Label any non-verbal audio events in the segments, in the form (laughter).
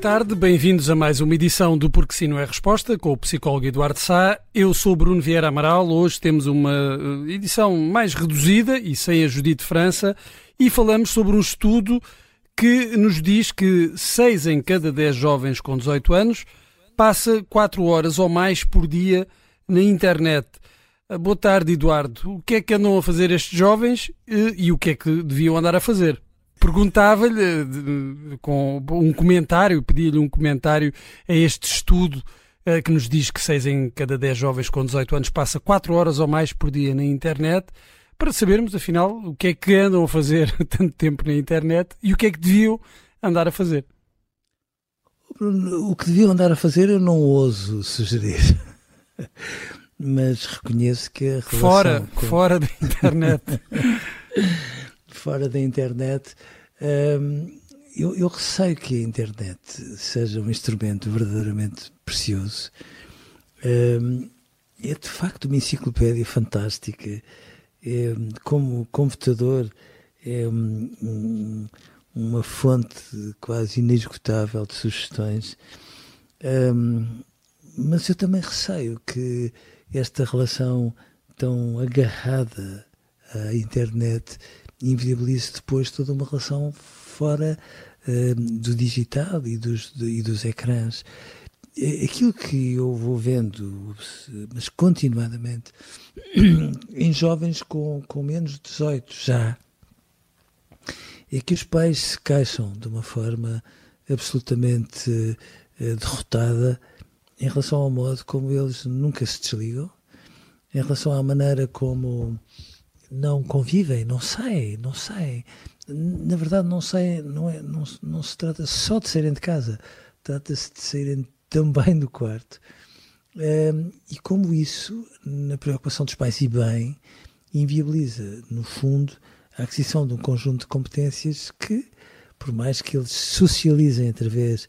tarde, bem-vindos a mais uma edição do Porque Sim Não é Resposta, com o psicólogo Eduardo Sá. Eu sou Bruno Vieira Amaral. Hoje temos uma eh, edição mais reduzida e sem a Judite França e falamos sobre um estudo que nos diz que 6 em cada 10 jovens com 18 anos passa 4 horas ou mais por dia na internet. Eh, Boa tarde, Eduardo. O que é que andam a fazer estes jovens eh, e o que é que deviam andar a fazer? Perguntava-lhe eh, com um comentário, pedia-lhe um comentário a este estudo eh, que nos diz que 6 em cada 10 jovens com 18 anos passa 4 horas ou mais por dia na internet, para sabermos, afinal, o que é que andam a fazer (laughs) tanto tempo na internet e o que é que deviam andar a fazer. O que deviam andar a fazer eu não ouso sugerir. (laughs) Mas reconheço que a relação Fora, com- fora da internet. (laughs) fora da internet, hum, eu, eu receio que a internet seja um instrumento verdadeiramente precioso. Hum, é de facto uma enciclopédia fantástica. É, como computador, é um- um- uma fonte quase inesgotável de sugestões. Hum, mas eu também receio que esta relação tão agarrada à internet inviabilize depois toda uma relação fora eh, do digital e dos, de- e dos ecrãs. Eh, Aquilo que eu vou vendo, mas continuadamente, (clears throat) em jovens com, com menos de 18 já, é que os pais se queixam de uma forma absolutamente eh, derrotada em relação ao modo como eles nunca se desligam, em relação à maneira como não convivem, não saem, não saem. Na verdade, não saem, não, é, não, não se trata só de saírem de casa, trata-se de saírem também do quarto. Ehm, e como isso, na preocupação dos pais e bem, inviabiliza, no fundo, a aquisição de um conjunto de competências que, por mais que eles socializem através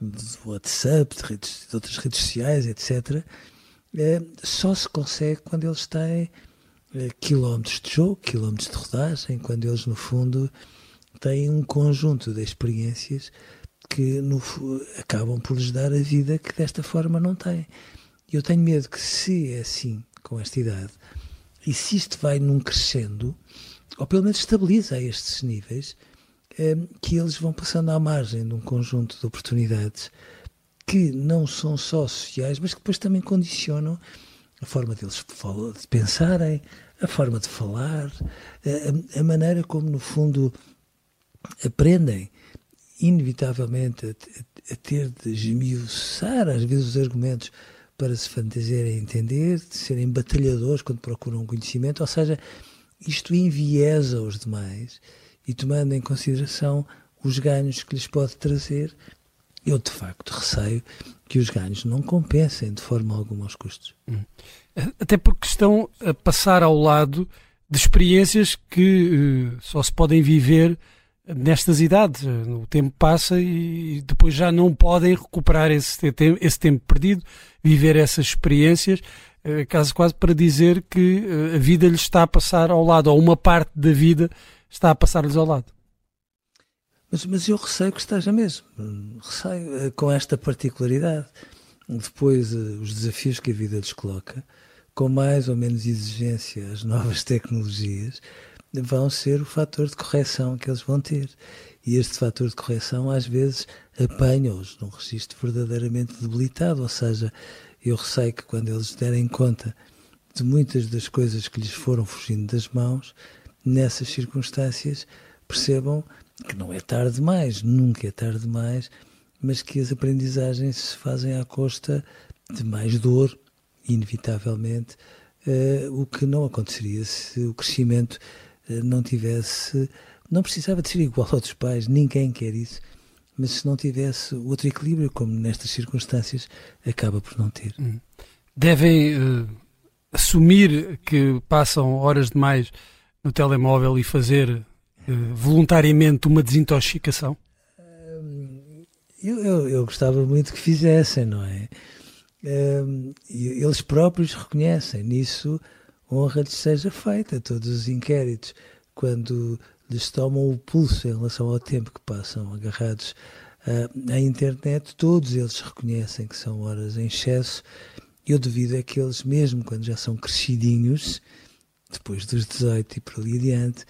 do WhatsApp, de, redes, de outras redes sociais, etc., só se consegue quando eles têm quilómetros de jogo, quilómetros de rodagem, quando eles, no fundo, têm um conjunto de experiências que no, acabam por lhes dar a vida que desta forma não têm. E eu tenho medo que, se é assim, com esta idade, e se isto vai num crescendo, ou pelo menos estabiliza a estes níveis, eh, que eles vão passando à margem de um conjunto de oportunidades que não são só sociais, mas que depois também condicionam a forma deles de pensarem, a forma de falar, a, a- maneira como, no fundo, aprendem, inevitavelmente, a, a ter de esmiuçar, às vezes, os argumentos para se fantasiarem entender, de serem batalhadores quando procuram conhecimento, ou seja, isto enviesa os demais e tomando em consideração os ganhos que lhes pode trazer, eu de facto receio que os ganhos não compensem de forma alguma os custos. Até porque estão a passar ao lado de experiências que eh, só se podem viver nestas idades. O tempo passa e depois já não podem recuperar esse, te- esse tempo perdido, viver essas experiências, eh, quase quase para dizer que eh, a vida lhes está a passar ao lado, ou uma parte da vida está a passar-lhes ao lado. Mas, mas eu receio que esteja mesmo. Receio eh, com esta particularidade. Depois, eh, os desafios que a vida lhes coloca, com mais ou menos exigência às novas (laughs) tecnologias, vão ser o fator de correção que eles vão ter. E este fator de correção, às vezes, apanha-os num registro verdadeiramente debilitado. Ou seja, eu receio que quando eles derem conta de muitas das coisas que lhes foram fugindo das mãos, nessas circunstâncias, percebam que não é tarde demais, nunca é tarde demais, mas que as aprendizagens se fazem à costa de mais dor, inevitavelmente, uh, o que não aconteceria se o crescimento uh, não tivesse. Não precisava de ser igual (laughs) aos pais, ninguém quer isso, mas se não tivesse outro equilíbrio, como nestas circunstâncias, acaba por não ter. Hum. Devem uh, assumir que passam horas demais no telemóvel e fazer voluntariamente uma desintoxicação? Eu, eu, eu, gostava muito que fizessem, não é? Eles próprios reconhecem nisso, honra-lhes seja feita. Todos os inquéritos, quando lhes tomam o pulso em relação ao tempo que passam agarrados uh, à internet, todos eles reconhecem que são horas em excesso. Eu devido a que eles, mesmo quando já são crescidinhos, depois dos 18 e por ali adiante,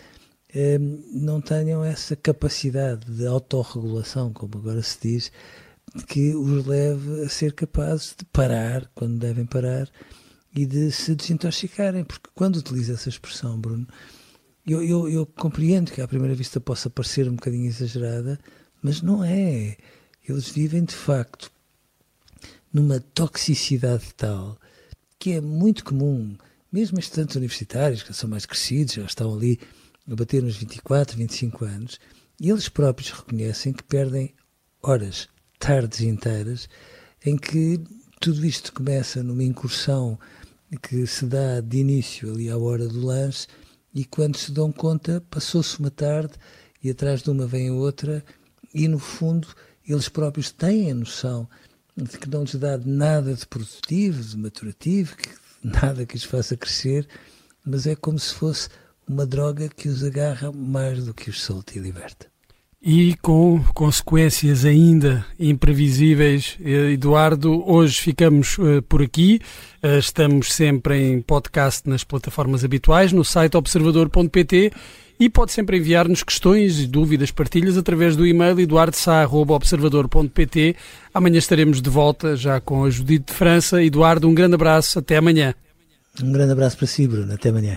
não tenham essa capacidade de autorregulação, como agora se diz, que os leve a ser capazes de parar quando devem parar e de se desintoxicarem. Porque quando utiliza essa expressão, Bruno, eu, eu, eu compreendo que à primeira vista possa parecer um bocadinho exagerada, mas não é. Eles vivem de facto numa toxicidade tal que é muito comum, mesmo estudantes universitários que são mais crescidos, já estão ali a bater nos 24, 25 anos, eles próprios reconhecem que perdem horas, tardes inteiras, em que tudo isto começa numa incursão que se dá de início ali à hora do lanche, e quando se dão conta, passou-se uma tarde e atrás de uma vem outra, e no fundo eles próprios têm a noção de que não lhes dá nada de produtivo, de maturativo, (laughs) nada que os faça crescer, mas é como se fosse uma droga que os agarra mais do que os solta e liberta. E com consequências ainda imprevisíveis, eh, Eduardo, hoje ficamos uh, por aqui. Uh, estamos sempre em podcast nas plataformas habituais, no site observador.pt e pode sempre enviar-nos questões e dúvidas, partilhas através do e-mail eduardosá.observador.pt. Amanhã estaremos de volta já com a Judite de França. Eduardo, um grande abraço, até amanhã. Um grande abraço para si, Bruno, até amanhã.